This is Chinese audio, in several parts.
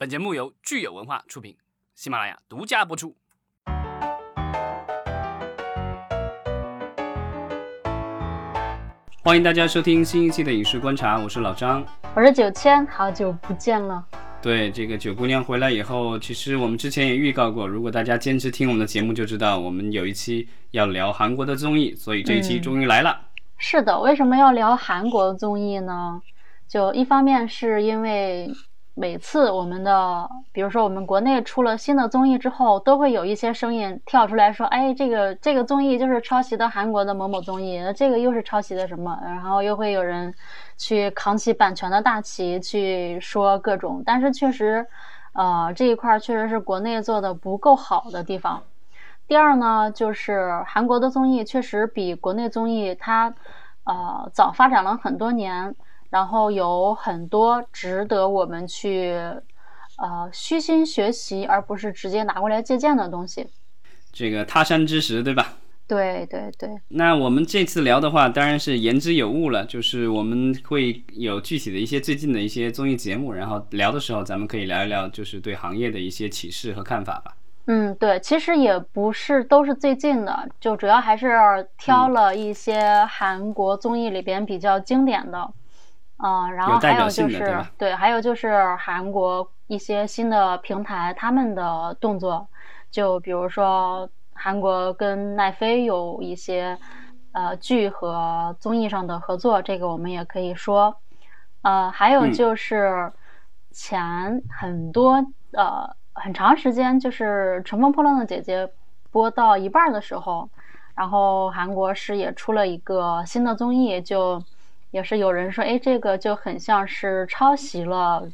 本节目由聚友文化出品，喜马拉雅独家播出。欢迎大家收听新一期的影视观察，我是老张。我是九千，好久不见了。对，这个九姑娘回来以后，其实我们之前也预告过，如果大家坚持听我们的节目，就知道我们有一期要聊韩国的综艺，所以这一期终于来了。是的，为什么要聊韩国综艺呢？就一方面是因为。每次我们的，比如说我们国内出了新的综艺之后，都会有一些声音跳出来说：“哎，这个这个综艺就是抄袭的韩国的某某综艺，这个又是抄袭的什么？”然后又会有人去扛起版权的大旗去说各种。但是确实，呃，这一块确实是国内做的不够好的地方。第二呢，就是韩国的综艺确实比国内综艺它，呃，早发展了很多年。然后有很多值得我们去，呃，虚心学习，而不是直接拿过来借鉴的东西。这个他山之石，对吧？对对对。那我们这次聊的话，当然是言之有物了，就是我们会有具体的一些最近的一些综艺节目，然后聊的时候，咱们可以聊一聊，就是对行业的一些启示和看法吧。嗯，对，其实也不是都是最近的，就主要还是挑了一些韩国综艺里边比较经典的。嗯，然后还有就是对，还有就是韩国一些新的平台他们的动作，就比如说韩国跟奈飞有一些呃剧和综艺上的合作，这个我们也可以说。呃，还有就是前很多呃很长时间，就是《乘风破浪的姐姐》播到一半的时候，然后韩国是也出了一个新的综艺，就。也是有人说，哎，这个就很像是抄袭了《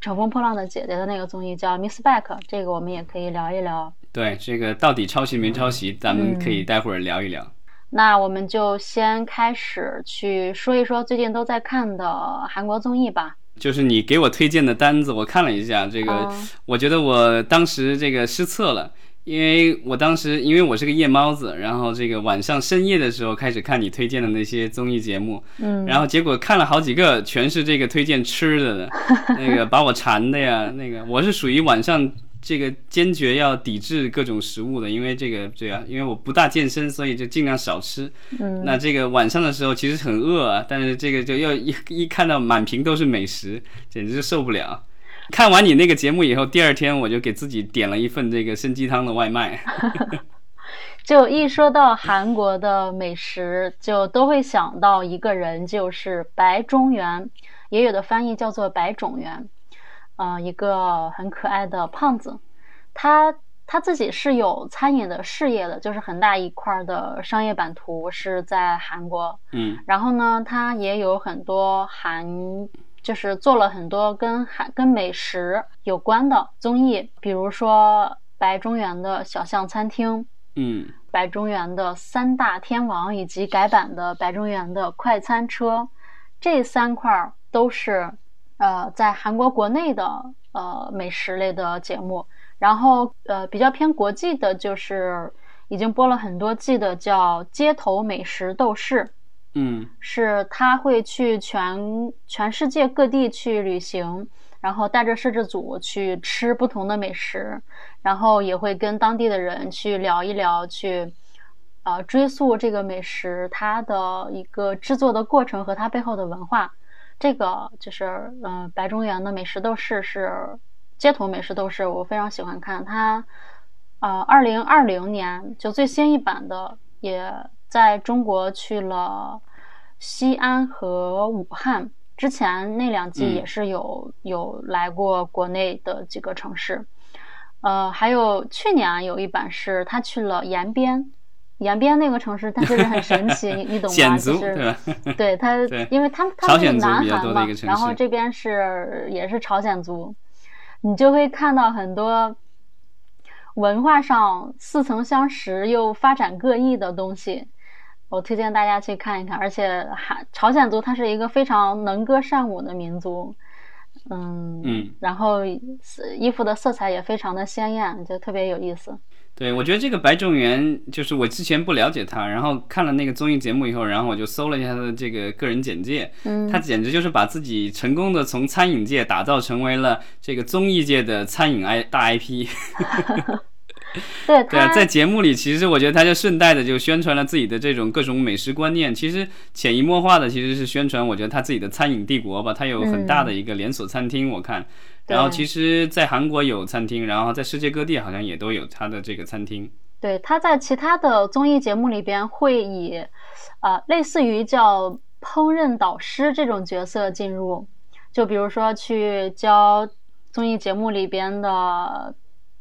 乘风破浪的姐姐》的那个综艺，叫《Miss Back》。这个我们也可以聊一聊。对，这个到底抄袭没抄袭，咱们可以待会儿聊一聊。那我们就先开始去说一说最近都在看的韩国综艺吧。就是你给我推荐的单子，我看了一下，这个我觉得我当时这个失策了。因为我当时，因为我是个夜猫子，然后这个晚上深夜的时候开始看你推荐的那些综艺节目，嗯，然后结果看了好几个，全是这个推荐吃的的，那个把我馋的呀，那个我是属于晚上这个坚决要抵制各种食物的，因为这个对啊，因为我不大健身，所以就尽量少吃，嗯，那这个晚上的时候其实很饿啊，但是这个就要一一看到满屏都是美食，简直是受不了。看完你那个节目以后，第二天我就给自己点了一份这个参鸡汤的外卖。就一说到韩国的美食，就都会想到一个人，就是白中原，也有的翻译叫做白种元，呃，一个很可爱的胖子。他他自己是有餐饮的事业的，就是很大一块的商业版图是在韩国。嗯，然后呢，他也有很多韩。就是做了很多跟海跟美食有关的综艺，比如说白中原的小巷餐厅，嗯，白中原的三大天王以及改版的白中原的快餐车，这三块都是呃在韩国国内的呃美食类的节目，然后呃比较偏国际的就是已经播了很多季的叫街头美食斗士。嗯，是他会去全全世界各地去旅行，然后带着摄制组去吃不同的美食，然后也会跟当地的人去聊一聊，去呃追溯这个美食它的一个制作的过程和它背后的文化。这个就是嗯，白中原的美食斗士是街头美食斗士，我非常喜欢看它。呃，二零二零年就最新一版的也。在中国去了西安和武汉，之前那两季也是有有来过国内的几个城市，呃，还有去年有一版是他去了延边，延边那个城市，它就是很神奇，你 你懂吗？就是对他，因为他们他们是南韩嘛，然后这边是也是朝鲜族，你就会看到很多文化上似曾相识又发展各异的东西。我推荐大家去看一看，而且韩朝鲜族它是一个非常能歌善舞的民族，嗯嗯，然后色衣服的色彩也非常的鲜艳，就特别有意思。对，我觉得这个白种元就是我之前不了解他，然后看了那个综艺节目以后，然后我就搜了一下他的这个个人简介，嗯，他简直就是把自己成功的从餐饮界打造成为了这个综艺界的餐饮 I 大 IP。对对在节目里，其实我觉得他就顺带的就宣传了自己的这种各种美食观念，其实潜移默化的其实是宣传，我觉得他自己的餐饮帝国吧，他有很大的一个连锁餐厅，我看。然后其实，在韩国有餐厅，然后在世界各地好像也都有他的这个餐厅。对他在其他的综艺节目里边会以，呃，类似于叫烹饪导师这种角色进入，就比如说去教综艺节目里边的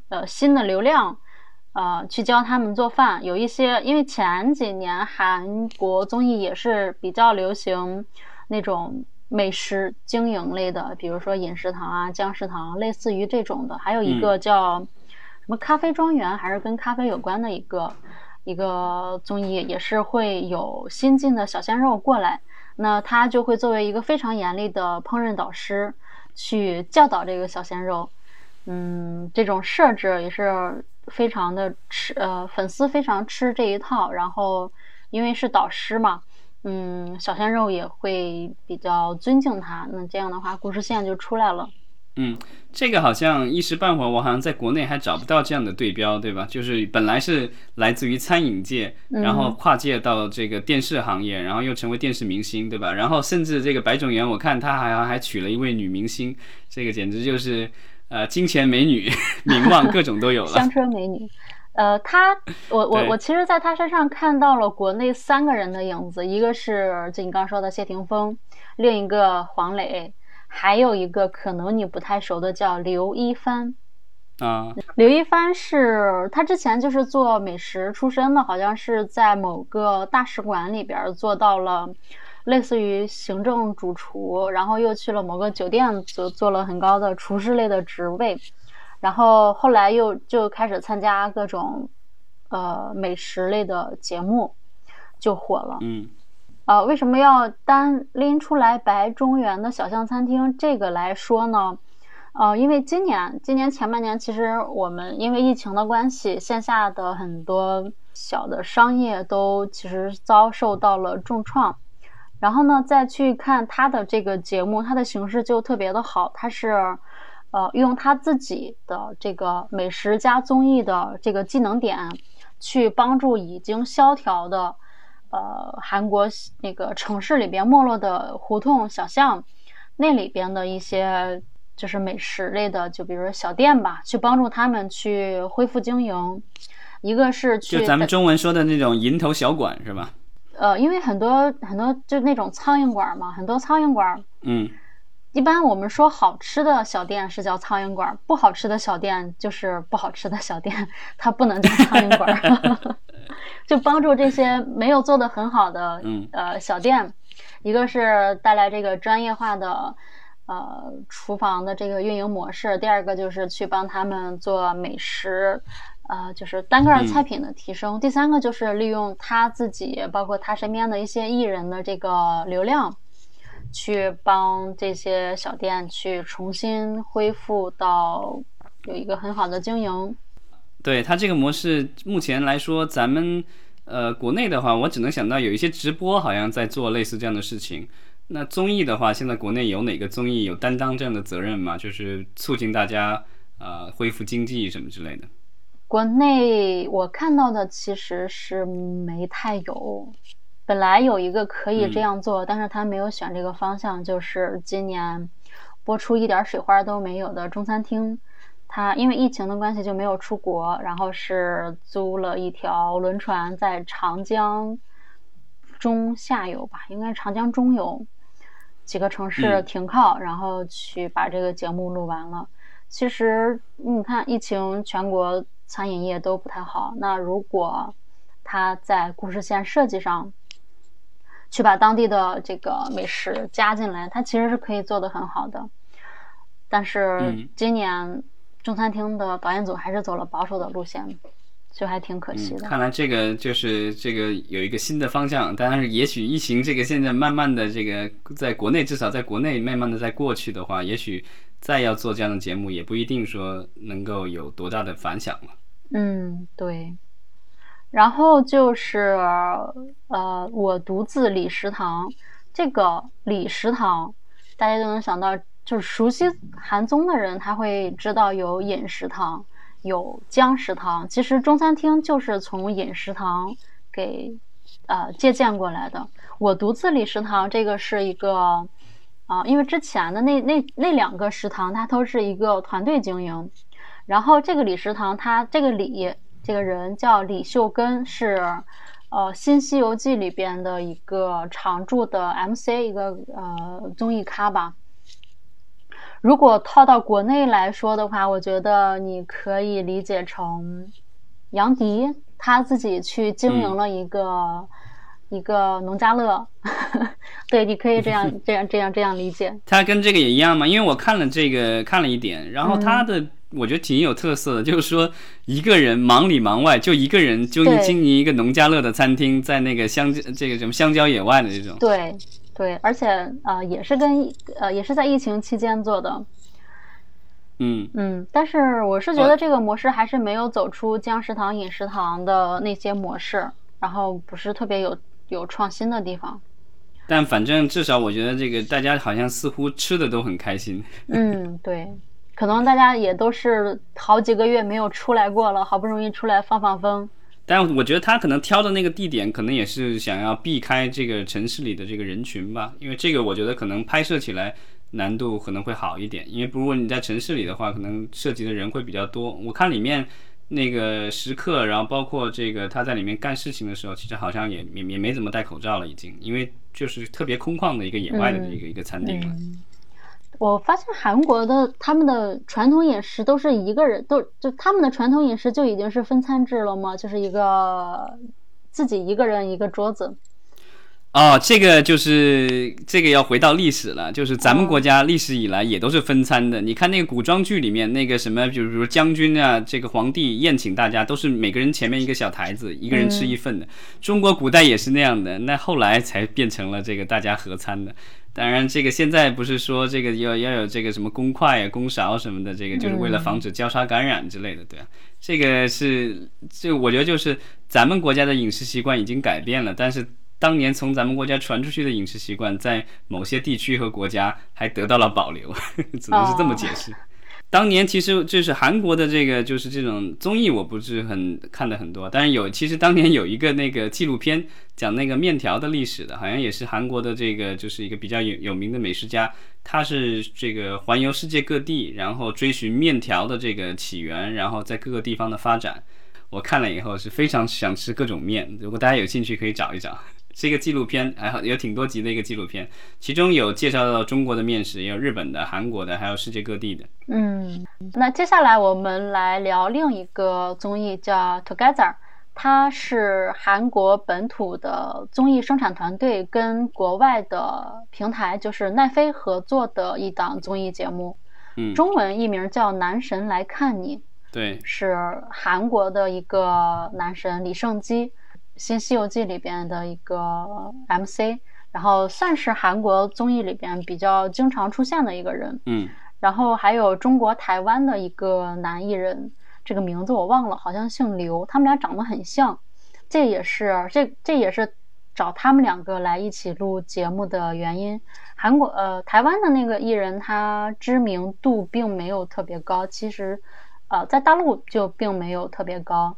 呃新的流量，呃，去教他们做饭。有一些，因为前几年韩国综艺也是比较流行那种美食经营类的，比如说饮食堂啊、姜食堂，类似于这种的。还有一个叫什么咖啡庄园，还是跟咖啡有关的一个一个综艺，也是会有新进的小鲜肉过来，那他就会作为一个非常严厉的烹饪导师去教导这个小鲜肉。嗯，这种设置也是非常的吃，呃，粉丝非常吃这一套。然后因为是导师嘛，嗯，小鲜肉也会比较尊敬他。那这样的话，故事线就出来了。嗯，这个好像一时半会儿我好像在国内还找不到这样的对标，对吧？就是本来是来自于餐饮界，然后跨界到这个电视行业，然后又成为电视明星，对吧？然后甚至这个白种元，我看他好像还娶了一位女明星，这个简直就是呃金钱美女、名望各种都有了。香车美女，呃，他，我我我其实在他身上看到了国内三个人的影子，一个是就你刚说的谢霆锋，另一个黄磊，还有一个可能你不太熟的叫刘一帆。啊，刘一帆是他之前就是做美食出身的，好像是在某个大使馆里边做到了类似于行政主厨，然后又去了某个酒店做做了很高的厨师类的职位，然后后来又就开始参加各种呃美食类的节目，就火了。嗯呃，为什么要单拎出来白中原的小巷餐厅这个来说呢？呃，因为今年今年前半年，其实我们因为疫情的关系，线下的很多小的商业都其实遭受到了重创。然后呢，再去看他的这个节目，它的形式就特别的好，它是呃用他自己的这个美食加综艺的这个技能点，去帮助已经萧条的。呃，韩国那个城市里边没落的胡同小巷，那里边的一些就是美食类的，就比如说小店吧，去帮助他们去恢复经营。一个是去就咱们中文说的那种蝇头小馆是吧？呃，因为很多很多就那种苍蝇馆嘛，很多苍蝇馆，嗯，一般我们说好吃的小店是叫苍蝇馆，不好吃的小店就是不好吃的小店，它不能叫苍蝇馆。就帮助这些没有做的很好的嗯呃小店，一个是带来这个专业化的呃厨房的这个运营模式，第二个就是去帮他们做美食，呃就是单个菜品的提升，第三个就是利用他自己包括他身边的一些艺人的这个流量，去帮这些小店去重新恢复到有一个很好的经营。对他这个模式，目前来说，咱们呃国内的话，我只能想到有一些直播好像在做类似这样的事情。那综艺的话，现在国内有哪个综艺有担当这样的责任吗？就是促进大家呃恢复经济什么之类的。国内我看到的其实是没太有，本来有一个可以这样做，但是他没有选这个方向，就是今年播出一点水花都没有的中餐厅。他因为疫情的关系就没有出国，然后是租了一条轮船在长江中下游吧，应该是长江中游几个城市停靠，然后去把这个节目录完了。其实你看，疫情全国餐饮业都不太好，那如果他在故事线设计上去把当地的这个美食加进来，它其实是可以做得很好的。但是今年中餐厅的导演组还是走了保守的路线，就还挺可惜的。看来这个就是这个有一个新的方向，但是也许疫情这个现在慢慢的这个在国内至少在国内慢慢的在过去的话，也许再要做这样的节目也不一定说能够有多大的反响了。嗯，对。然后就是呃，我独自理食堂，这个理食堂，大家都能想到，就是熟悉韩综的人，他会知道有饮食堂，有江食堂。其实中餐厅就是从饮食堂给呃借鉴过来的。我独自李食堂这个是一个啊，因为之前的那那那两个食堂，它都是一个团队经营，然后这个李食堂，它这个李。这个人叫李秀根，是呃《新西游记》里边的一个常驻的 MC，一个呃综艺咖吧。如果套到国内来说的话，我觉得你可以理解成杨迪他自己去经营了一个一个农家乐。对，你可以这样 这样这样这样理解。他跟这个也一样吗？因为我看了这个看了一点，然后他的。我觉得挺有特色的，就是说一个人忙里忙外，就一个人就经营一个农家乐的餐厅，在那个乡这个什么香蕉野外的这种。对对，而且呃也是跟呃也是在疫情期间做的。嗯嗯，但是我是觉得这个模式还是没有走出姜食堂饮食堂的那些模式，然后不是特别有有创新的地方。但反正至少我觉得这个大家好像似乎吃的都很开心。嗯，对。可能大家也都是好几个月没有出来过了，好不容易出来放放风。但我觉得他可能挑的那个地点，可能也是想要避开这个城市里的这个人群吧。因为这个，我觉得可能拍摄起来难度可能会好一点。因为如果你在城市里的话，可能涉及的人会比较多。我看里面那个食客，然后包括这个他在里面干事情的时候，其实好像也也也没怎么戴口罩了，已经，因为就是特别空旷的一个野外的一个一个餐厅了。我发现韩国的他们的传统饮食都是一个人都就他们的传统饮食就已经是分餐制了吗？就是一个自己一个人一个桌子。哦，这个就是这个要回到历史了，就是咱们国家历史以来也都是分餐的。你看那个古装剧里面那个什么，比如说将军啊，这个皇帝宴请大家都是每个人前面一个小台子，一个人吃一份的。中国古代也是那样的，那后来才变成了这个大家合餐的。当然，这个现在不是说这个要要有这个什么公筷啊、公勺什么的，这个就是为了防止交叉感染之类的，对啊。这个是，这我觉得就是咱们国家的饮食习惯已经改变了，但是当年从咱们国家传出去的饮食习惯，在某些地区和国家还得到了保留，只能是这么解释。当年其实就是韩国的这个就是这种综艺，我不是很看的很多，但是有其实当年有一个那个纪录片讲那个面条的历史的，好像也是韩国的这个就是一个比较有有名的美食家，他是这个环游世界各地，然后追寻面条的这个起源，然后在各个地方的发展。我看了以后是非常想吃各种面，如果大家有兴趣可以找一找。是一个纪录片，还好有挺多集的一个纪录片，其中有介绍到中国的面食，也有日本的、韩国的，还有世界各地的。嗯，那接下来我们来聊另一个综艺，叫 Together，它是韩国本土的综艺生产团队跟国外的平台，就是奈飞合作的一档综艺节目。嗯，中文译名叫《男神来看你》，对，是韩国的一个男神李胜基。新《西游记》里边的一个 MC，然后算是韩国综艺里边比较经常出现的一个人。嗯，然后还有中国台湾的一个男艺人，这个名字我忘了，好像姓刘，他们俩长得很像。这也是这这也是找他们两个来一起录节目的原因。韩国呃台湾的那个艺人，他知名度并没有特别高，其实呃在大陆就并没有特别高。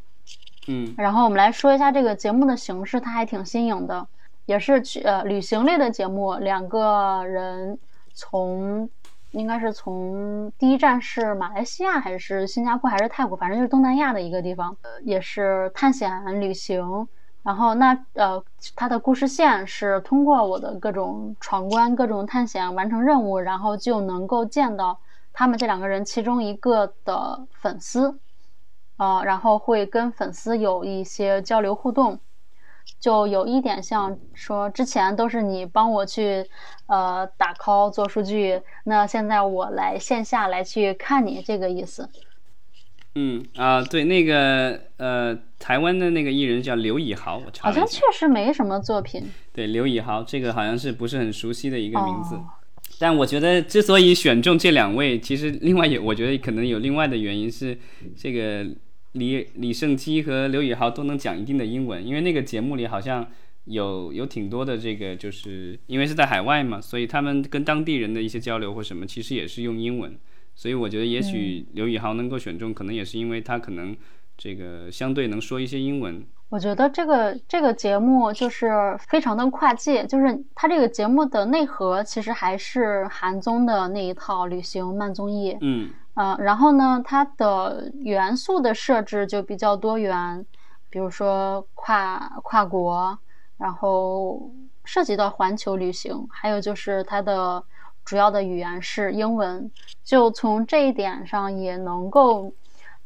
嗯，然后我们来说一下这个节目的形式，它还挺新颖的，也是去呃旅行类的节目。两个人从应该是从第一站是马来西亚还是新加坡还是泰国，反正就是东南亚的一个地方，呃也是探险旅行。然后那呃，它的故事线是通过我的各种闯关、各种探险完成任务，然后就能够见到他们这两个人其中一个的粉丝。啊，然后会跟粉丝有一些交流互动，就有一点像说之前都是你帮我去呃打 call 做数据，那现在我来线下来去看你这个意思。嗯啊，对，那个呃，台湾的那个艺人叫刘以豪，我查好像确实没什么作品。对，刘以豪这个好像是不是很熟悉的一个名字。哦但我觉得之所以选中这两位，其实另外有，我觉得可能有另外的原因是，这个李李胜基和刘宇豪都能讲一定的英文，因为那个节目里好像有有挺多的这个，就是因为是在海外嘛，所以他们跟当地人的一些交流或什么，其实也是用英文。所以我觉得也许刘宇豪能够选中，可能也是因为他可能这个相对能说一些英文。我觉得这个这个节目就是非常的跨界，就是它这个节目的内核其实还是韩综的那一套旅行慢综艺，嗯呃，然后呢，它的元素的设置就比较多元，比如说跨跨国，然后涉及到环球旅行，还有就是它的主要的语言是英文，就从这一点上也能够。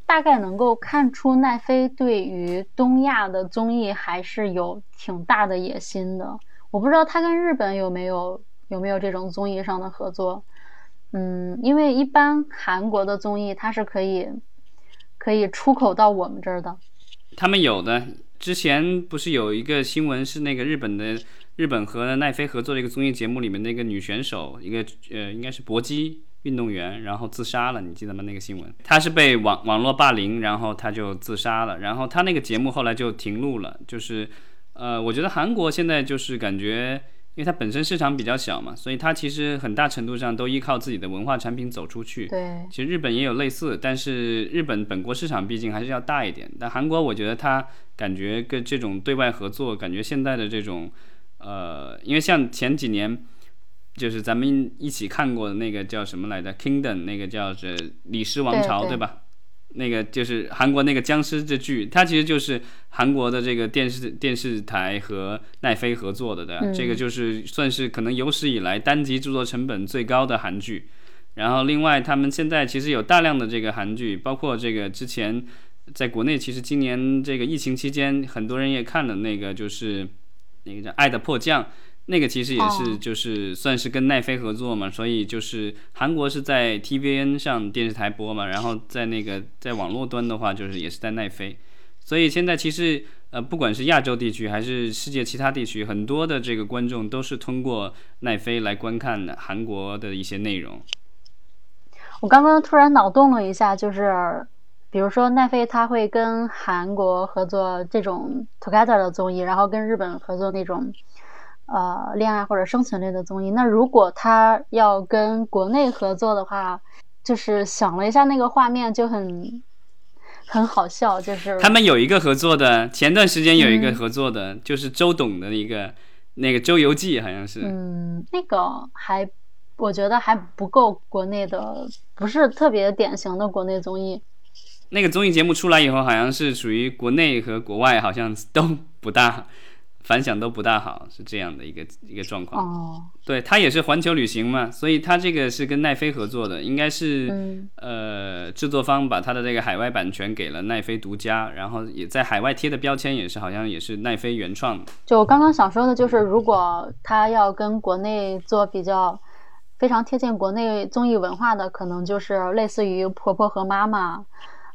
大概能够看出奈飞对于东亚的综艺还是有挺大的野心的。我不知道他跟日本有没有有没有这种综艺上的合作。嗯，因为一般韩国的综艺它是可以可以出口到我们这儿的。他们有的，之前不是有一个新闻是那个日本的日本和奈飞合作的一个综艺节目里面那个女选手，一个呃应该是搏击。运动员然后自杀了，你记得吗？那个新闻，她是被网网络霸凌，然后她就自杀了，然后她那个节目后来就停录了。就是，呃，我觉得韩国现在就是感觉，因为它本身市场比较小嘛，所以它其实很大程度上都依靠自己的文化产品走出去。对，其实日本也有类似，但是日本本国市场毕竟还是要大一点。但韩国我觉得它感觉跟这种对外合作，感觉现在的这种，呃，因为像前几年。就是咱们一起看过的那个叫什么来着？Kingdom 那个叫是《李氏王朝》，对吧？那个就是韩国那个僵尸这剧，它其实就是韩国的这个电视电视台和奈飞合作的，对吧？这个就是算是可能有史以来单集制作成本最高的韩剧。然后另外，他们现在其实有大量的这个韩剧，包括这个之前在国内，其实今年这个疫情期间，很多人也看了那个，就是那个叫《爱的迫降》。那个其实也是，就是算是跟奈飞合作嘛，所以就是韩国是在 TVN 上电视台播嘛，然后在那个在网络端的话，就是也是在奈飞，所以现在其实呃，不管是亚洲地区还是世界其他地区，很多的这个观众都是通过奈飞来观看韩国的一些内容。我刚刚突然脑洞了一下，就是比如说奈飞他会跟韩国合作这种 Together 的综艺，然后跟日本合作那种。呃，恋爱或者生存类的综艺，那如果他要跟国内合作的话，就是想了一下那个画面就很很好笑，就是他们有一个合作的，前段时间有一个合作的，就是周董的一个那个《周游记》，好像是，嗯，那个还我觉得还不够国内的，不是特别典型的国内综艺。那个综艺节目出来以后，好像是属于国内和国外好像都不大。反响都不大好，是这样的一个一个状况。哦，对，它也是环球旅行嘛，所以它这个是跟奈飞合作的，应该是呃制作方把它的这个海外版权给了奈飞独家，然后也在海外贴的标签也是好像也是奈飞原创的。就我刚刚想说的就是，如果他要跟国内做比较非常贴近国内综艺文化的，可能就是类似于婆婆和妈妈，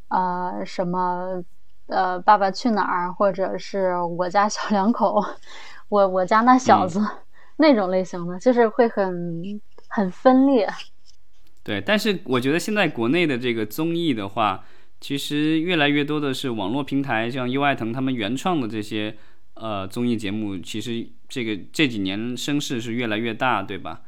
呃，什么。呃，爸爸去哪儿，或者是我家小两口，我我家那小子那种类型的，就是会很很分裂。对，但是我觉得现在国内的这个综艺的话，其实越来越多的是网络平台，像优爱腾他们原创的这些呃综艺节目，其实这个这几年声势是越来越大，对吧？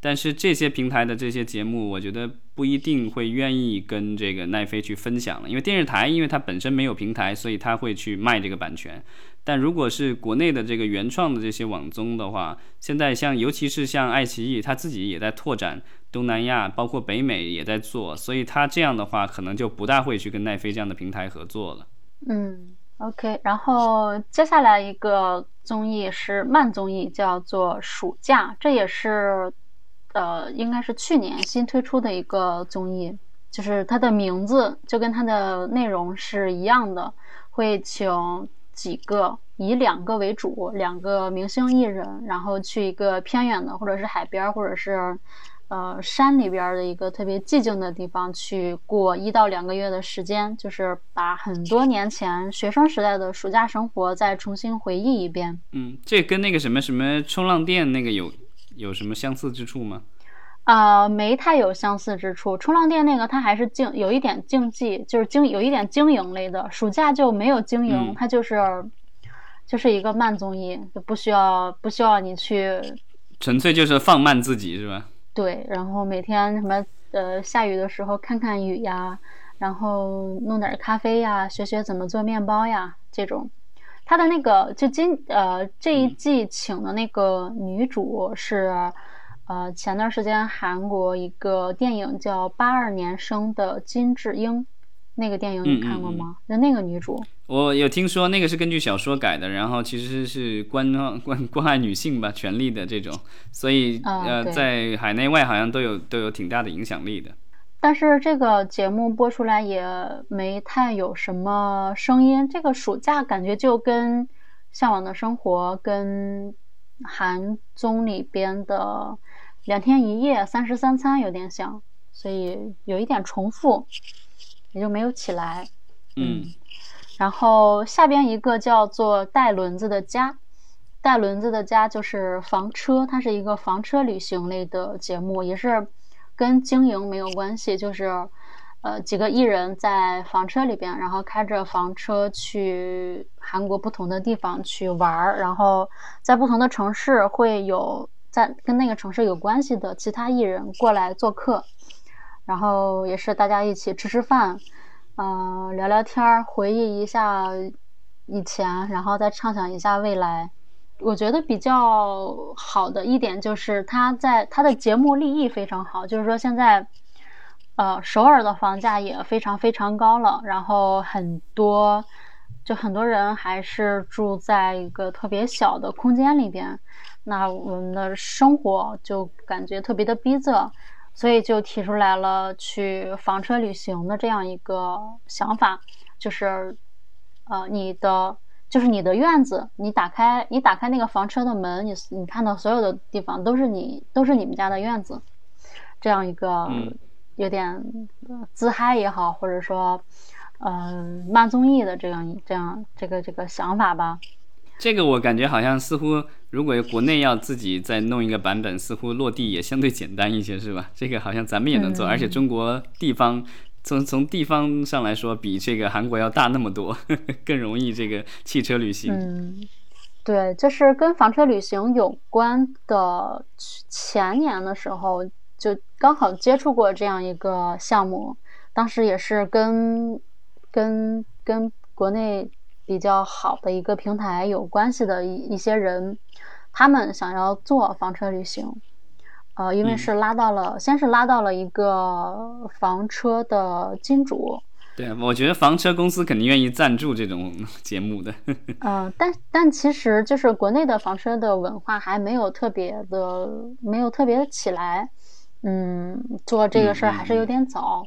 但是这些平台的这些节目，我觉得不一定会愿意跟这个奈飞去分享了，因为电视台，因为它本身没有平台，所以它会去卖这个版权。但如果是国内的这个原创的这些网综的话，现在像尤其是像爱奇艺，它自己也在拓展东南亚，包括北美也在做，所以它这样的话可能就不大会去跟奈飞这样的平台合作了。嗯，OK，然后接下来一个综艺是慢综艺，叫做《暑假》，这也是。呃，应该是去年新推出的一个综艺，就是它的名字就跟它的内容是一样的，会请几个以两个为主，两个明星艺人，然后去一个偏远的或者是海边或者是呃山里边的一个特别寂静的地方去过一到两个月的时间，就是把很多年前学生时代的暑假生活再重新回忆一遍。嗯，这跟那个什么什么冲浪店那个有有什么相似之处吗？呃，没太有相似之处。冲浪店那个它还是竞有一点竞技，就是经有一点经营类的。暑假就没有经营，它就是就是一个慢综艺，就不需要不需要你去，纯粹就是放慢自己是吧？对，然后每天什么呃下雨的时候看看雨呀，然后弄点咖啡呀，学学怎么做面包呀，这种。他的那个就今呃这一季请的那个女主是。呃，前段时间韩国一个电影叫《八二年生的金智英》，那个电影你看过吗？那那个女主，我有听说那个是根据小说改的，然后其实是关 关关爱女性吧，权利的这种，所以呃，在海内外好像都有都有挺大的影响力的。但是这个节目播出来也没太有什么声音。这个暑假感觉就跟《向往的生活》跟韩综里边的。两天一夜三十三餐有点像，所以有一点重复，也就没有起来。嗯，然后下边一个叫做带轮子的家，带轮子的家就是房车，它是一个房车旅行类的节目，也是跟经营没有关系，就是呃几个艺人在房车里边，然后开着房车去韩国不同的地方去玩儿，然后在不同的城市会有。在跟那个城市有关系的其他艺人过来做客，然后也是大家一起吃吃饭，嗯，聊聊天儿，回忆一下以前，然后再畅想一下未来。我觉得比较好的一点就是他在他的节目立意非常好，就是说现在，呃，首尔的房价也非常非常高了，然后很多就很多人还是住在一个特别小的空间里边。那我们的生活就感觉特别的逼仄，所以就提出来了去房车旅行的这样一个想法，就是，呃，你的就是你的院子，你打开你打开那个房车的门，你你看到所有的地方都是你都是你们家的院子，这样一个有点自嗨也好，或者说，嗯，慢综艺的这样这样这个这个想法吧。这个我感觉好像似乎，如果国内要自己再弄一个版本，似乎落地也相对简单一些，是吧？这个好像咱们也能做，而且中国地方从从地方上来说，比这个韩国要大那么多，呵 呵更容易这个汽车旅行。嗯，对，就是跟房车旅行有关的。前年的时候就刚好接触过这样一个项目，当时也是跟跟跟国内。比较好的一个平台有关系的一一些人，他们想要做房车旅行，呃，因为是拉到了，先是拉到了一个房车的金主。对，我觉得房车公司肯定愿意赞助这种 节目的。嗯，但但其实就是国内的房车的文化还没有特别的，没有特别的起来。嗯，做这个事儿还是有点早。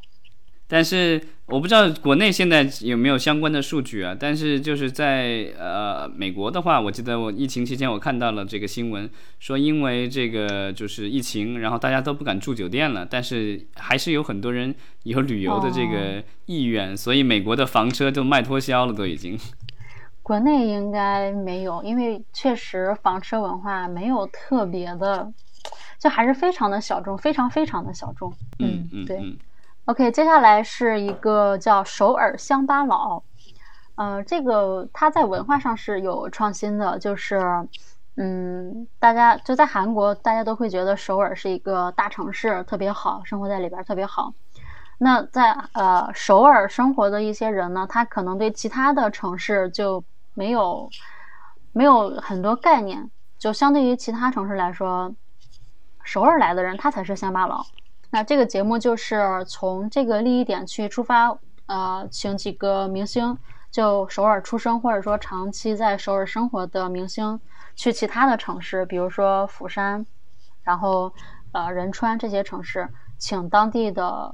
但是我不知道国内现在有没有相关的数据啊？但是就是在呃美国的话，我记得我疫情期间我看到了这个新闻，说因为这个就是疫情，然后大家都不敢住酒店了，但是还是有很多人有旅游的这个意愿，所以美国的房车就卖脱销了，都已经。国内应该没有，因为确实房车文化没有特别的，就还是非常的小众，非常非常的小众。嗯嗯，对。OK，接下来是一个叫首尔乡巴佬，呃，这个它在文化上是有创新的，就是，嗯，大家就在韩国，大家都会觉得首尔是一个大城市，特别好，生活在里边特别好。那在呃首尔生活的一些人呢，他可能对其他的城市就没有没有很多概念，就相对于其他城市来说，首尔来的人他才是乡巴佬。那这个节目就是从这个利益点去出发，呃，请几个明星，就首尔出生或者说长期在首尔生活的明星，去其他的城市，比如说釜山，然后呃仁川这些城市，请当地的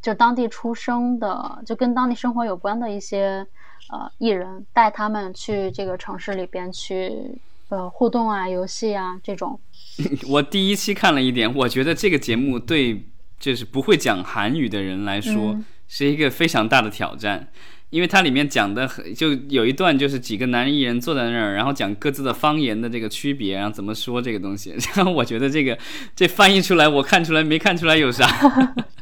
就当地出生的，就跟当地生活有关的一些呃艺人，带他们去这个城市里边去呃互动啊、游戏啊这种。我第一期看了一点，我觉得这个节目对就是不会讲韩语的人来说嗯是一个非常大的挑战。因为它里面讲的很，就有一段就是几个男艺人坐在那儿，然后讲各自的方言的这个区别，然后怎么说这个东西。然后我觉得这个这翻译出来，我看出来没看出来有啥。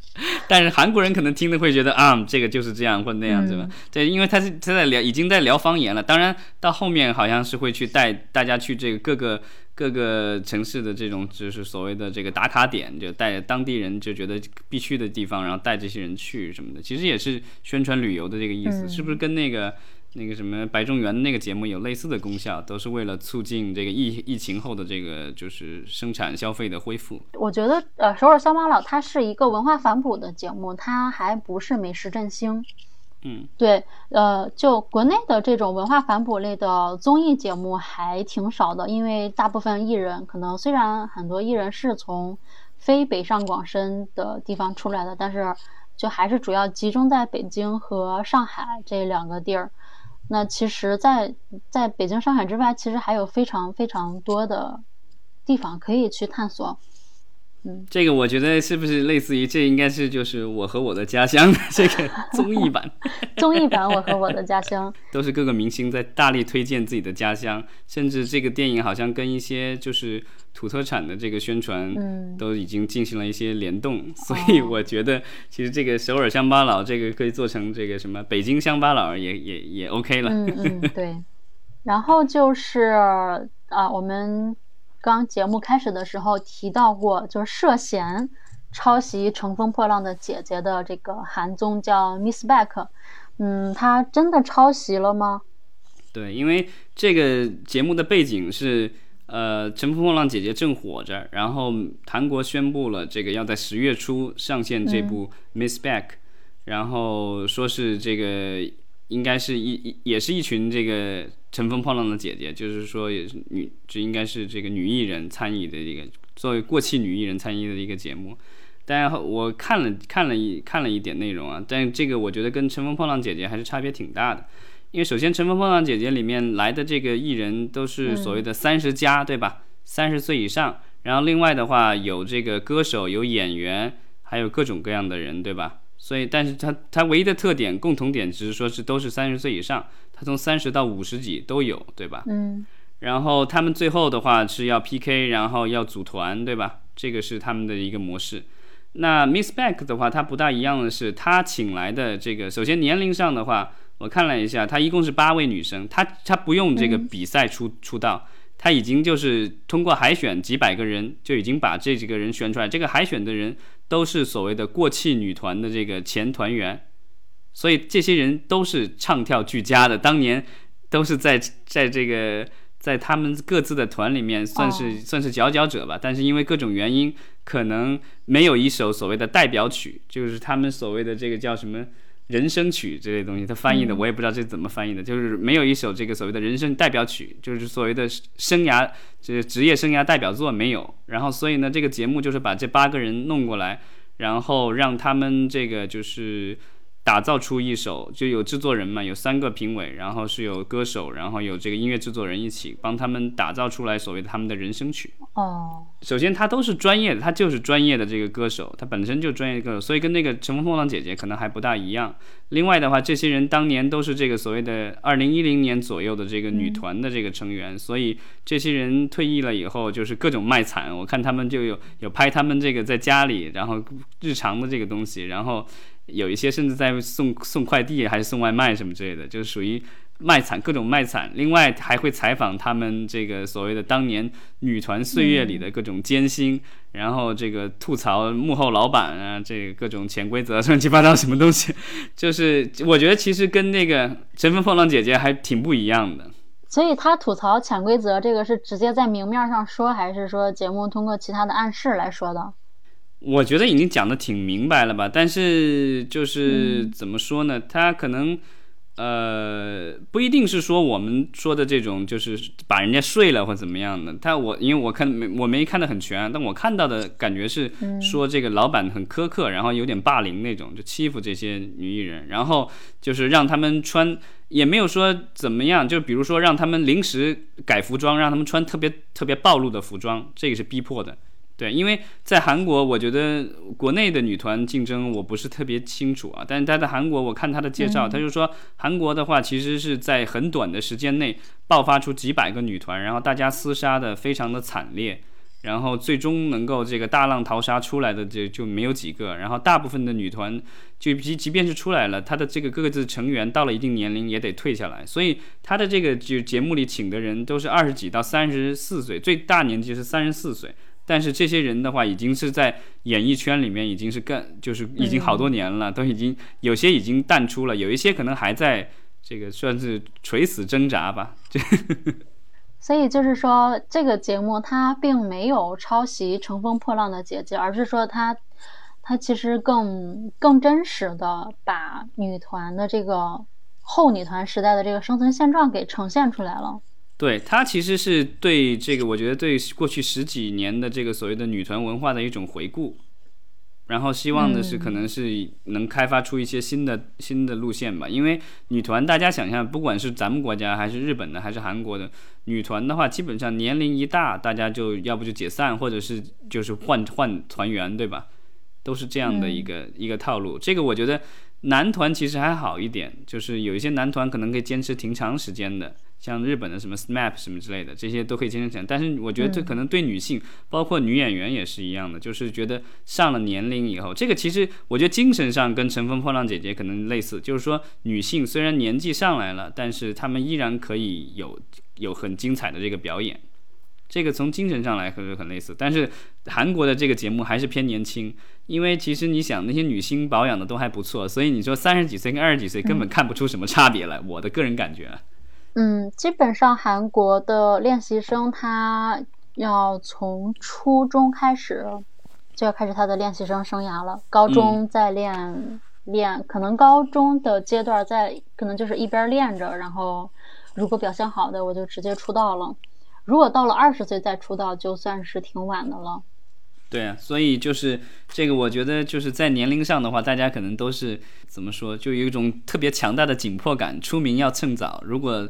但是韩国人可能听的会觉得啊，这个就是这样或那样子吧。嗯对，因为他是他在聊，已经在聊方言了。当然到后面好像是会去带大家去这个各个各个城市的这种就是所谓的这个打卡点，就带当地人就觉得必去的地方，然后带这些人去什么的。其实也是宣传旅游的这个意思，嗯是不是跟那个？那个什么白中原那个节目有类似的功效，都是为了促进这个疫疫情后的这个就是生产消费的恢复。我觉得呃，首尔乡巴佬它是一个文化反哺的节目，它还不是美食振兴。嗯，对，呃，就国内的这种文化反哺类的综艺节目还挺少的，因为大部分艺人可能虽然很多艺人是从非北上广深的地方出来的，但是就还是主要集中在北京和上海这两个地儿。那其实在，在北京、上海之外，其实还有非常非常多的地方可以去探索。这个我觉得是不是类似于这应该是就是我和我的家乡的 这个综艺版，综艺版《我和我的家乡》都是各个明星在大力推荐自己的家乡，甚至这个电影好像跟一些就是土特产的这个宣传嗯。都已经进行了一些联动，所以我觉得其实这个首尔乡巴佬这个可以做成这个什么北京乡巴佬也也也 OK 了。嗯嗯，对。然后就是啊，我们刚节目开始的时候提到过，就是涉嫌抄袭《乘风破浪的姐姐》的这个韩综叫 Miss Back，嗯，他真的抄袭了吗？对，因为这个节目的背景是，呃，《乘风破浪姐姐》正火着，然后韩国宣布了这个要在十月初上线这部《Miss Back》，然后说是这个应该是一一也是一群这个乘风破浪的姐姐，就是说也是女，这应该是这个女艺人参与的一个作为过气女艺人参与的一个节目。但我看了看了一看了一点内容啊，但这个我觉得跟《乘风破浪姐姐》还是差别挺大的。因为首先，《乘风破浪姐姐》里面来的这个艺人都是所谓的三十加，对吧？三十岁以上。然后另外的话，有这个歌手，有演员，还有各种各样的人，对吧？所以，但是它它唯一的特点、共同点只是说是都是三十岁以上，它从三十到五十几都有，对吧？嗯然后他们最后的话是要 PK，然后要组团，对吧？这个是他们的一个模式。那 Miss Back 的话，它不大一样的是，他请来的这个，首先年龄上的话，我看了一下，他一共是八位女生，她她不用这个比赛出、出道，她已经就是通过海选几百个人就已经把这几个人选出来，这个海选的人都是所谓的过气女团的这个前团员，所以这些人都是唱跳俱佳的，当年都是在在这个在他们各自的团里面算是、哦算是佼佼者吧，但是因为各种原因，可能没有一首所谓的代表曲，就是他们所谓的这个叫什么人生曲这类东西，他翻译的嗯我也不知道这怎么翻译的，就是没有一首这个所谓的人生代表曲，就是所谓的生涯这个职业生涯代表作没有，然后所以呢，这个节目就是把这八个人弄过来，然后让他们这个就是。打造出一首，就有制作人嘛，有三个评委，然后是有歌手，然后有这个音乐制作人一起帮他们打造出来所谓的他们的人生曲。哦首先，他都是专业的，他就是专业的这个歌手，他本身就专业的歌手，所以跟那个《乘风破浪姐姐》可能还不大一样。另外的话，这些人当年都是这个所谓的二零一零年左右的这个女团的这个成员，所以这些人退役了以后，就是各种卖惨。我看他们就有有拍他们这个在家里，然后日常的这个东西，然后有一些甚至在送送快递还是送外卖什么之类的，就是属于卖惨各种卖惨。另外还会采访他们这个所谓的当年女团岁月里的各种艰辛，然后这个吐槽幕后老板啊，这个各种潜规则乱七八糟什么东西，就是我觉得其实跟那个《乘风破浪姐姐》还挺不一样的。所以他吐槽潜规则这个是直接在明面上说，还是说节目通过其他的暗示来说的？我觉得已经讲的挺明白了吧，但是就是嗯怎么说呢？他可能呃，不一定是说我们说的这种，就是把人家睡了或怎么样的。他我因为我看没我没看得很全，但我看到的感觉是说这个老板很苛刻，然后有点霸凌那种，就欺负这些女艺人，然后就是让他们穿，也没有说怎么样，就比如说让他们临时改服装，让他们穿特别特别暴露的服装，这个是逼迫的。对，因为在韩国，我觉得国内的女团竞争我不是特别清楚啊。但是他在韩国，我看他的介绍，他就说韩国的话，其实是在很短的时间内爆发出几百个女团，然后大家厮杀的非常的惨烈，然后最终能够这个大浪淘沙出来的就就没有几个。然后大部分的女团，就即即便是出来了，她的这个各自成员到了一定年龄也得退下来。所以他的这个就节目里请的人都是二十几到三十四岁，最大年纪是三十四岁。但是这些人的话，已经是在演艺圈里面已经是更就是已经好多年了，都已经有些已经淡出了，有一些可能还在这个算是垂死挣扎吧。所以就是说，这个节目它并没有抄袭《乘风破浪的姐姐》，而是说它它其实更更真实的把女团的这个后女团时代的这个生存现状给呈现出来了。对它其实是对这个，我觉得对过去十几年的这个所谓的女团文化的一种回顾，然后希望的是可能是能开发出一些新的新的路线吧。因为女团，大家想象，不管是咱们国家还是日本的还是韩国的女团的话，基本上年龄一大，大家就要不就解散，或者是就是换换团员，对吧？都是这样的一个一个套路。这个我觉得男团其实还好一点，就是有一些男团可能可以坚持挺长时间的。像日本的什么 SMAP 什么之类的，这些都可以坚持讲。但是我觉得这可能对女性，包括女演员也是一样的，就是觉得上了年龄以后，这个其实我觉得精神上跟《乘风破浪姐姐》可能类似，就是说女性虽然年纪上来了，但是她们依然可以有有很精彩的这个表演。这个从精神上来说很类似。但是韩国的这个节目还是偏年轻，因为其实你想那些女星保养的都还不错，所以你说三十几岁跟二十几岁根本看不出什么差别来。我的个人感觉。嗯，基本上韩国的练习生他要从初中开始就要开始他的练习生生涯了。高中再练练，可能高中的阶段在可能就是一边练着，然后如果表现好的我就直接出道了。如果到了二十岁再出道，就算是挺晚的了。对啊，所以就是这个，我觉得就是在年龄上的话，大家可能都是怎么说，就有一种特别强大的紧迫感，出名要趁早。如果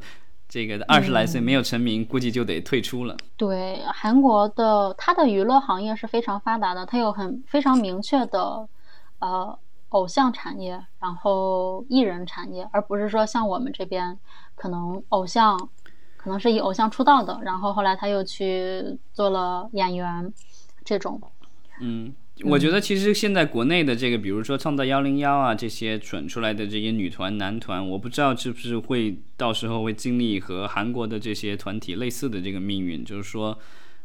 这个二十来岁没有成名，估计就得退出了。对，韩国的它的娱乐行业是非常发达的，它有很非常明确的呃偶像产业，然后艺人产业，而不是说像我们这边可能偶像可能是以偶像出道的，然后后来他又去做了演员。这种，嗯，我觉得其实现在国内的这个，比如说创造幺零幺啊，这些选出来的这些女团、男团，我不知道是不是会到时候会经历和韩国的这些团体类似的这个命运，就是说，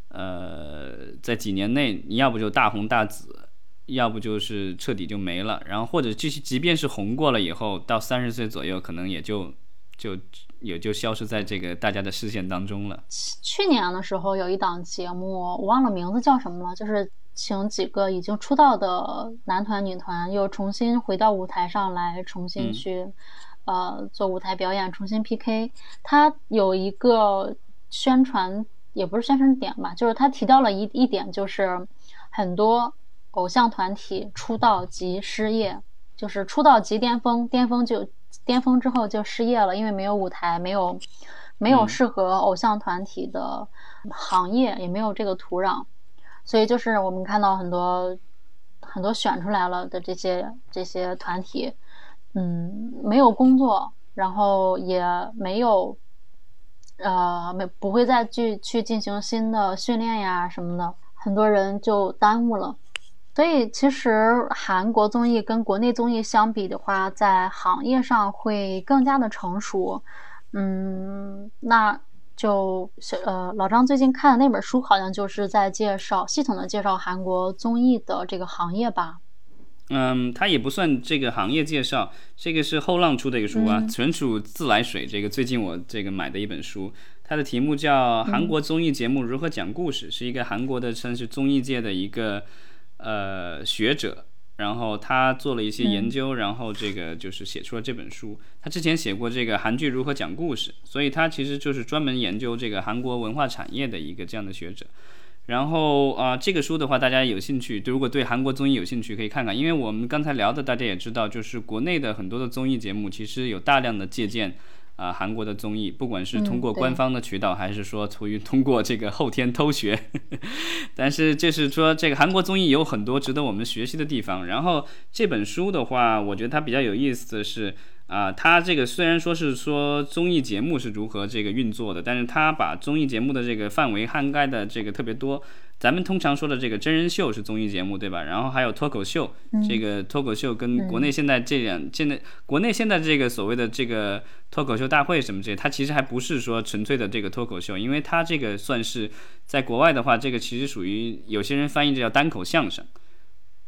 呃，在几年内，你要不就大红大紫，要不就是彻底就没了，然后或者即即便是红过了以后，到三十岁左右，可能也就就。也就消失在这个大家的视线当中了。去年的时候有一档节目，我忘了名字叫什么了，就是请几个已经出道的男团、女团又重新回到舞台上来，重新去呃做舞台表演，重新 PK。他有一个宣传，也不是宣传点吧，就是他提到了一一点，就是很多偶像团体出道即失业，就是出道即巅峰，巅峰就。巅峰之后就失业了，因为没有舞台，没有没有适合偶像团体的行业，也没有这个土壤，所以就是我们看到很多很多选出来了的这些这些团体，嗯，没有工作，然后也没有呃没不会再去去进行新的训练呀什么的，很多人就耽误了。所以，其实韩国综艺跟国内综艺相比的话，在行业上会更加的成熟。嗯，那就呃，老张最近看的那本书，好像就是在介绍系统的介绍韩国综艺的这个行业吧。嗯，它也不算这个行业介绍，这个是后浪出的一个书啊，纯属自来水。这个最近我这个买的一本书，它的题目叫《韩国综艺节目如何讲故事》，是一个韩国的算是综艺界的一个。呃，学者然后他做了一些研究，然后这个就是写出了这本书。他之前写过这个韩剧如何讲故事，所以他其实就是专门研究这个韩国文化产业的一个这样的学者。然后啊，这个书的话，大家有兴趣，如果对韩国综艺有兴趣，可以看看。因为我们刚才聊的，大家也知道，就是国内的很多的综艺节目，其实有大量的借鉴啊韩国的综艺，不管是通过官方的渠道，还是说出于通过这个后天偷学。但是就是说，这个韩国综艺有很多值得我们学习的地方。然后这本书的话，我觉得它比较有意思的是。啊，它这个虽然说是说综艺节目是如何这个运作的，但是它把综艺节目的这个范围涵盖的这个特别多。咱们通常说的这个真人秀是综艺节目，对吧？然后还有脱口秀，这个脱口秀跟国内现在这样，现在国内现在这个所谓的这个脱口秀大会什么这些，它其实还不是说纯粹的这个脱口秀，因为它这个算是在国外的话，这个其实属于有些人翻译这叫单口相声。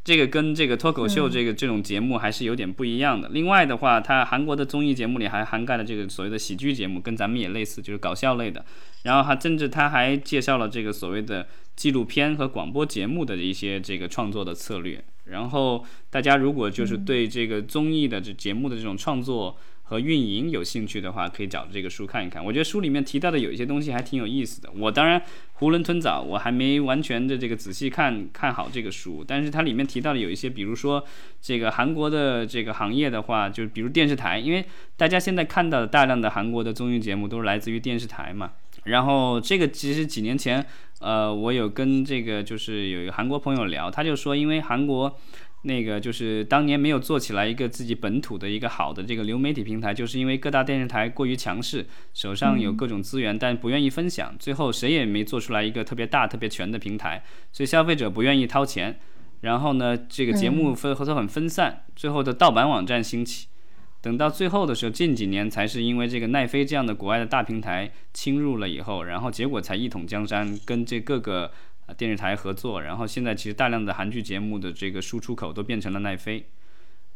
这个跟这个脱口秀这个这种节目还是有点不一样的。另外的话，它韩国的综艺节目里还涵盖了这个所谓的喜剧节目，跟咱们也类似，就是搞笑类的。然后还甚至他还介绍了这个所谓的纪录片和广播节目的一些这个创作的策略。然后大家如果就是对这个综艺的这节目的这种创作。和运营有兴趣的话，可以找这个书看一看。我觉得书里面提到的有一些东西还挺有意思的。我当然囫囵吞枣，我还没完全的这个仔细看看好这个书。但是它里面提到的有一些，比如说这个韩国的这个行业的话，就比如电视台，因为大家现在看到的大量的韩国的综艺节目都是来自于电视台嘛。然后这个其实几年前，呃，我有跟这个就是有一个韩国朋友聊，他就说，因为韩国。那个就是当年没有做起来一个自己本土的一个好的这个流媒体平台，就是因为各大电视台过于强势，手上有各种资源，但不愿意分享，最后谁也没做出来一个特别大、特别全的平台，所以消费者不愿意掏钱。然后呢，这个节目分合作很分散，最后的盗版网站兴起，等到最后的时候，近几年才是因为这个奈飞这样的国外的大平台侵入了以后，然后结果才一统江山，跟这各个。电视台合作，然后现在其实大量的韩剧节目的这个输出口都变成了奈飞，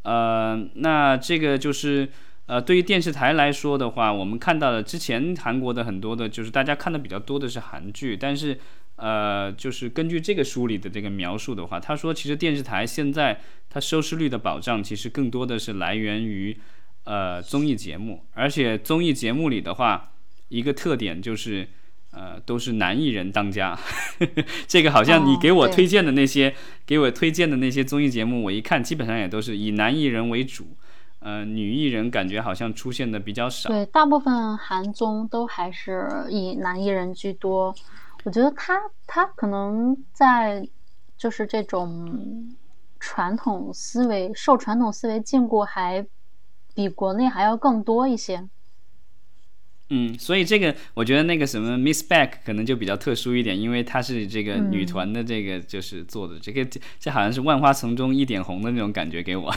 呃，那这个就是呃，对于电视台来说的话，我们看到的之前韩国的很多的，就是大家看的比较多的是韩剧，但是呃，就是根据这个书里的这个描述的话，他说其实电视台现在它收视率的保障其实更多的是来源于呃综艺节目，而且综艺节目里的话，一个特点就是。呃，都是男艺人当家，这个好像你给我推荐的那些，给我推荐的那些综艺节目，我一看基本上也都是以男艺人为主，呃，女艺人感觉好像出现的比较少。对，大部分韩综都还是以男艺人居多。我觉得他他可能在就是这种传统思维受传统思维禁锢，还比国内还要更多一些。嗯，所以这个我觉得那个什么 Miss Back 可能就比较特殊一点，因为她是这个女团的这个就是做的这个，这好像是万花丛中一点红的那种感觉给我。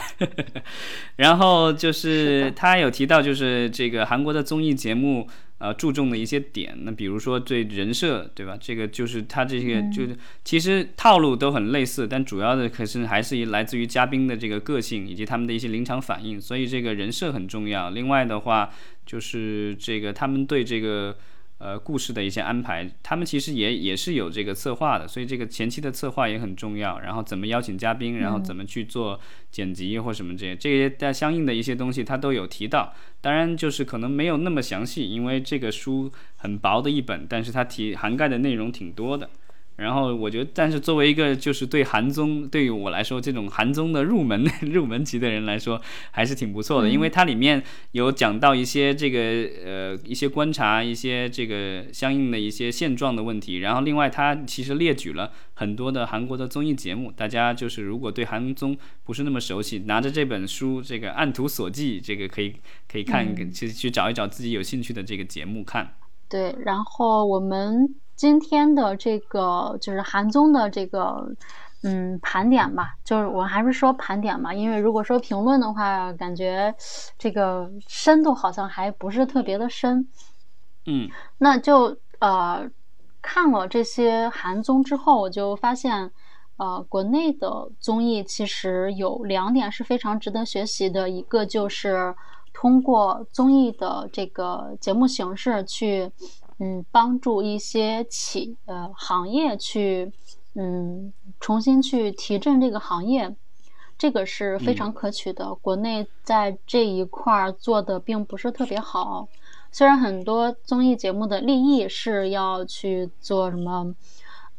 然后就是他有提到，就是这个韩国的综艺节目。呃，注重的一些点，那比如说对人设，对吧？这个就是他这些，就是其实套路都很类似，但主要的可是还是来自于嘉宾的这个个性以及他们的一些临场反应，所以这个人设很重要。另外的话，就是这个他们对这个。呃，故事的一些安排，他们其实也也是有这个策划的，所以这个前期的策划也很重要。然后怎么邀请嘉宾，然后怎么去做剪辑或什么这些，这些在相应的一些东西，他都有提到。当然，就是可能没有那么详细，因为这个书很薄的一本，但是它提涵盖的内容挺多的。然后我觉得，但是作为一个就是对韩综对于我来说这种韩综的入门 入门级的人来说，还是挺不错的，因为它里面有讲到一些这个呃一些观察一些这个相应的一些现状的问题。然后另外它其实列举了很多的韩国的综艺节目，大家就是如果对韩综不是那么熟悉，拿着这本书这个按图索骥，这个可以可以看去去找一找自己有兴趣的这个节目看。对，然后我们。今天的这个就是韩综的这个，嗯，盘点吧，就是我还是说盘点吧，因为如果说评论的话，感觉这个深度好像还不是特别的深。嗯，那就呃看了这些韩综之后，我就发现，呃，国内的综艺其实有两点是非常值得学习的，一个就是通过综艺的这个节目形式去。嗯，帮助一些企呃行业去，嗯，重新去提振这个行业。这个是非常可取的。国内在这一块儿做的并不是特别好，虽然很多综艺节目的立意是要去做什么，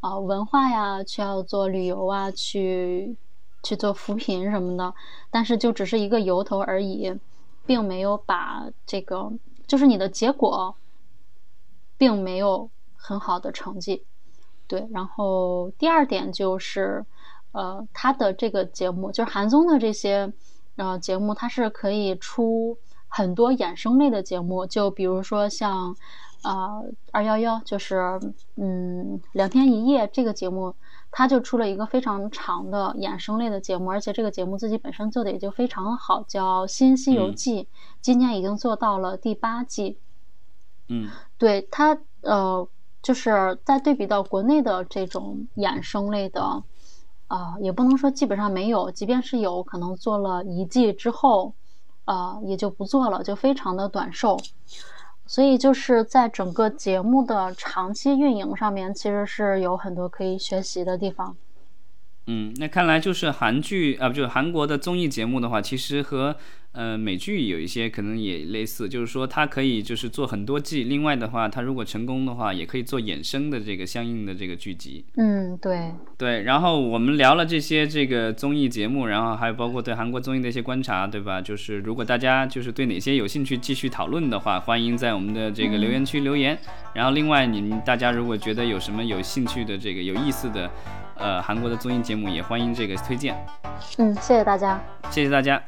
啊文化呀，去要做旅游啊，去去做扶贫什么的，但是就只是一个由头而已，并没有把这个，就是你的结果，并没有很好的成绩。对，然后第二点就是，呃，他的这个节目就是韩综的这些，呃，节目它是可以出很多衍生类的节目，就比如说像，呃，二幺幺，就是嗯，两天一夜这个节目，它就出了一个非常长的衍生类的节目，而且这个节目自己本身做的也就非常好，叫《新西游记》，今年已经做到了第八季。嗯，对它，呃。就是在对比到国内的这种衍生类的，啊，也不能说基本上没有，即便是有可能做了一季之后，啊，也就不做了，就非常的短寿。所以就是在整个节目的长期运营上面，其实是有很多可以学习的地方。嗯，那看来就是韩剧啊，不就是韩国的综艺节目的话，其实和。呃，美剧有一些可能也类似，就是说它可以就是做很多季，另外的话，它如果成功的话，也可以做衍生的这个相应的这个剧集。嗯，对对。然后我们聊了这些这个综艺节目，然后还有包括对韩国综艺的一些观察，对吧？就是如果大家就是对哪些有兴趣继续讨论的话，欢迎在我们的这个留言区留言。然后另外，你们大家如果觉得有什么有兴趣的这个有意思的，呃韩国的综艺节目也欢迎这个推荐。嗯谢谢大家。谢谢大家。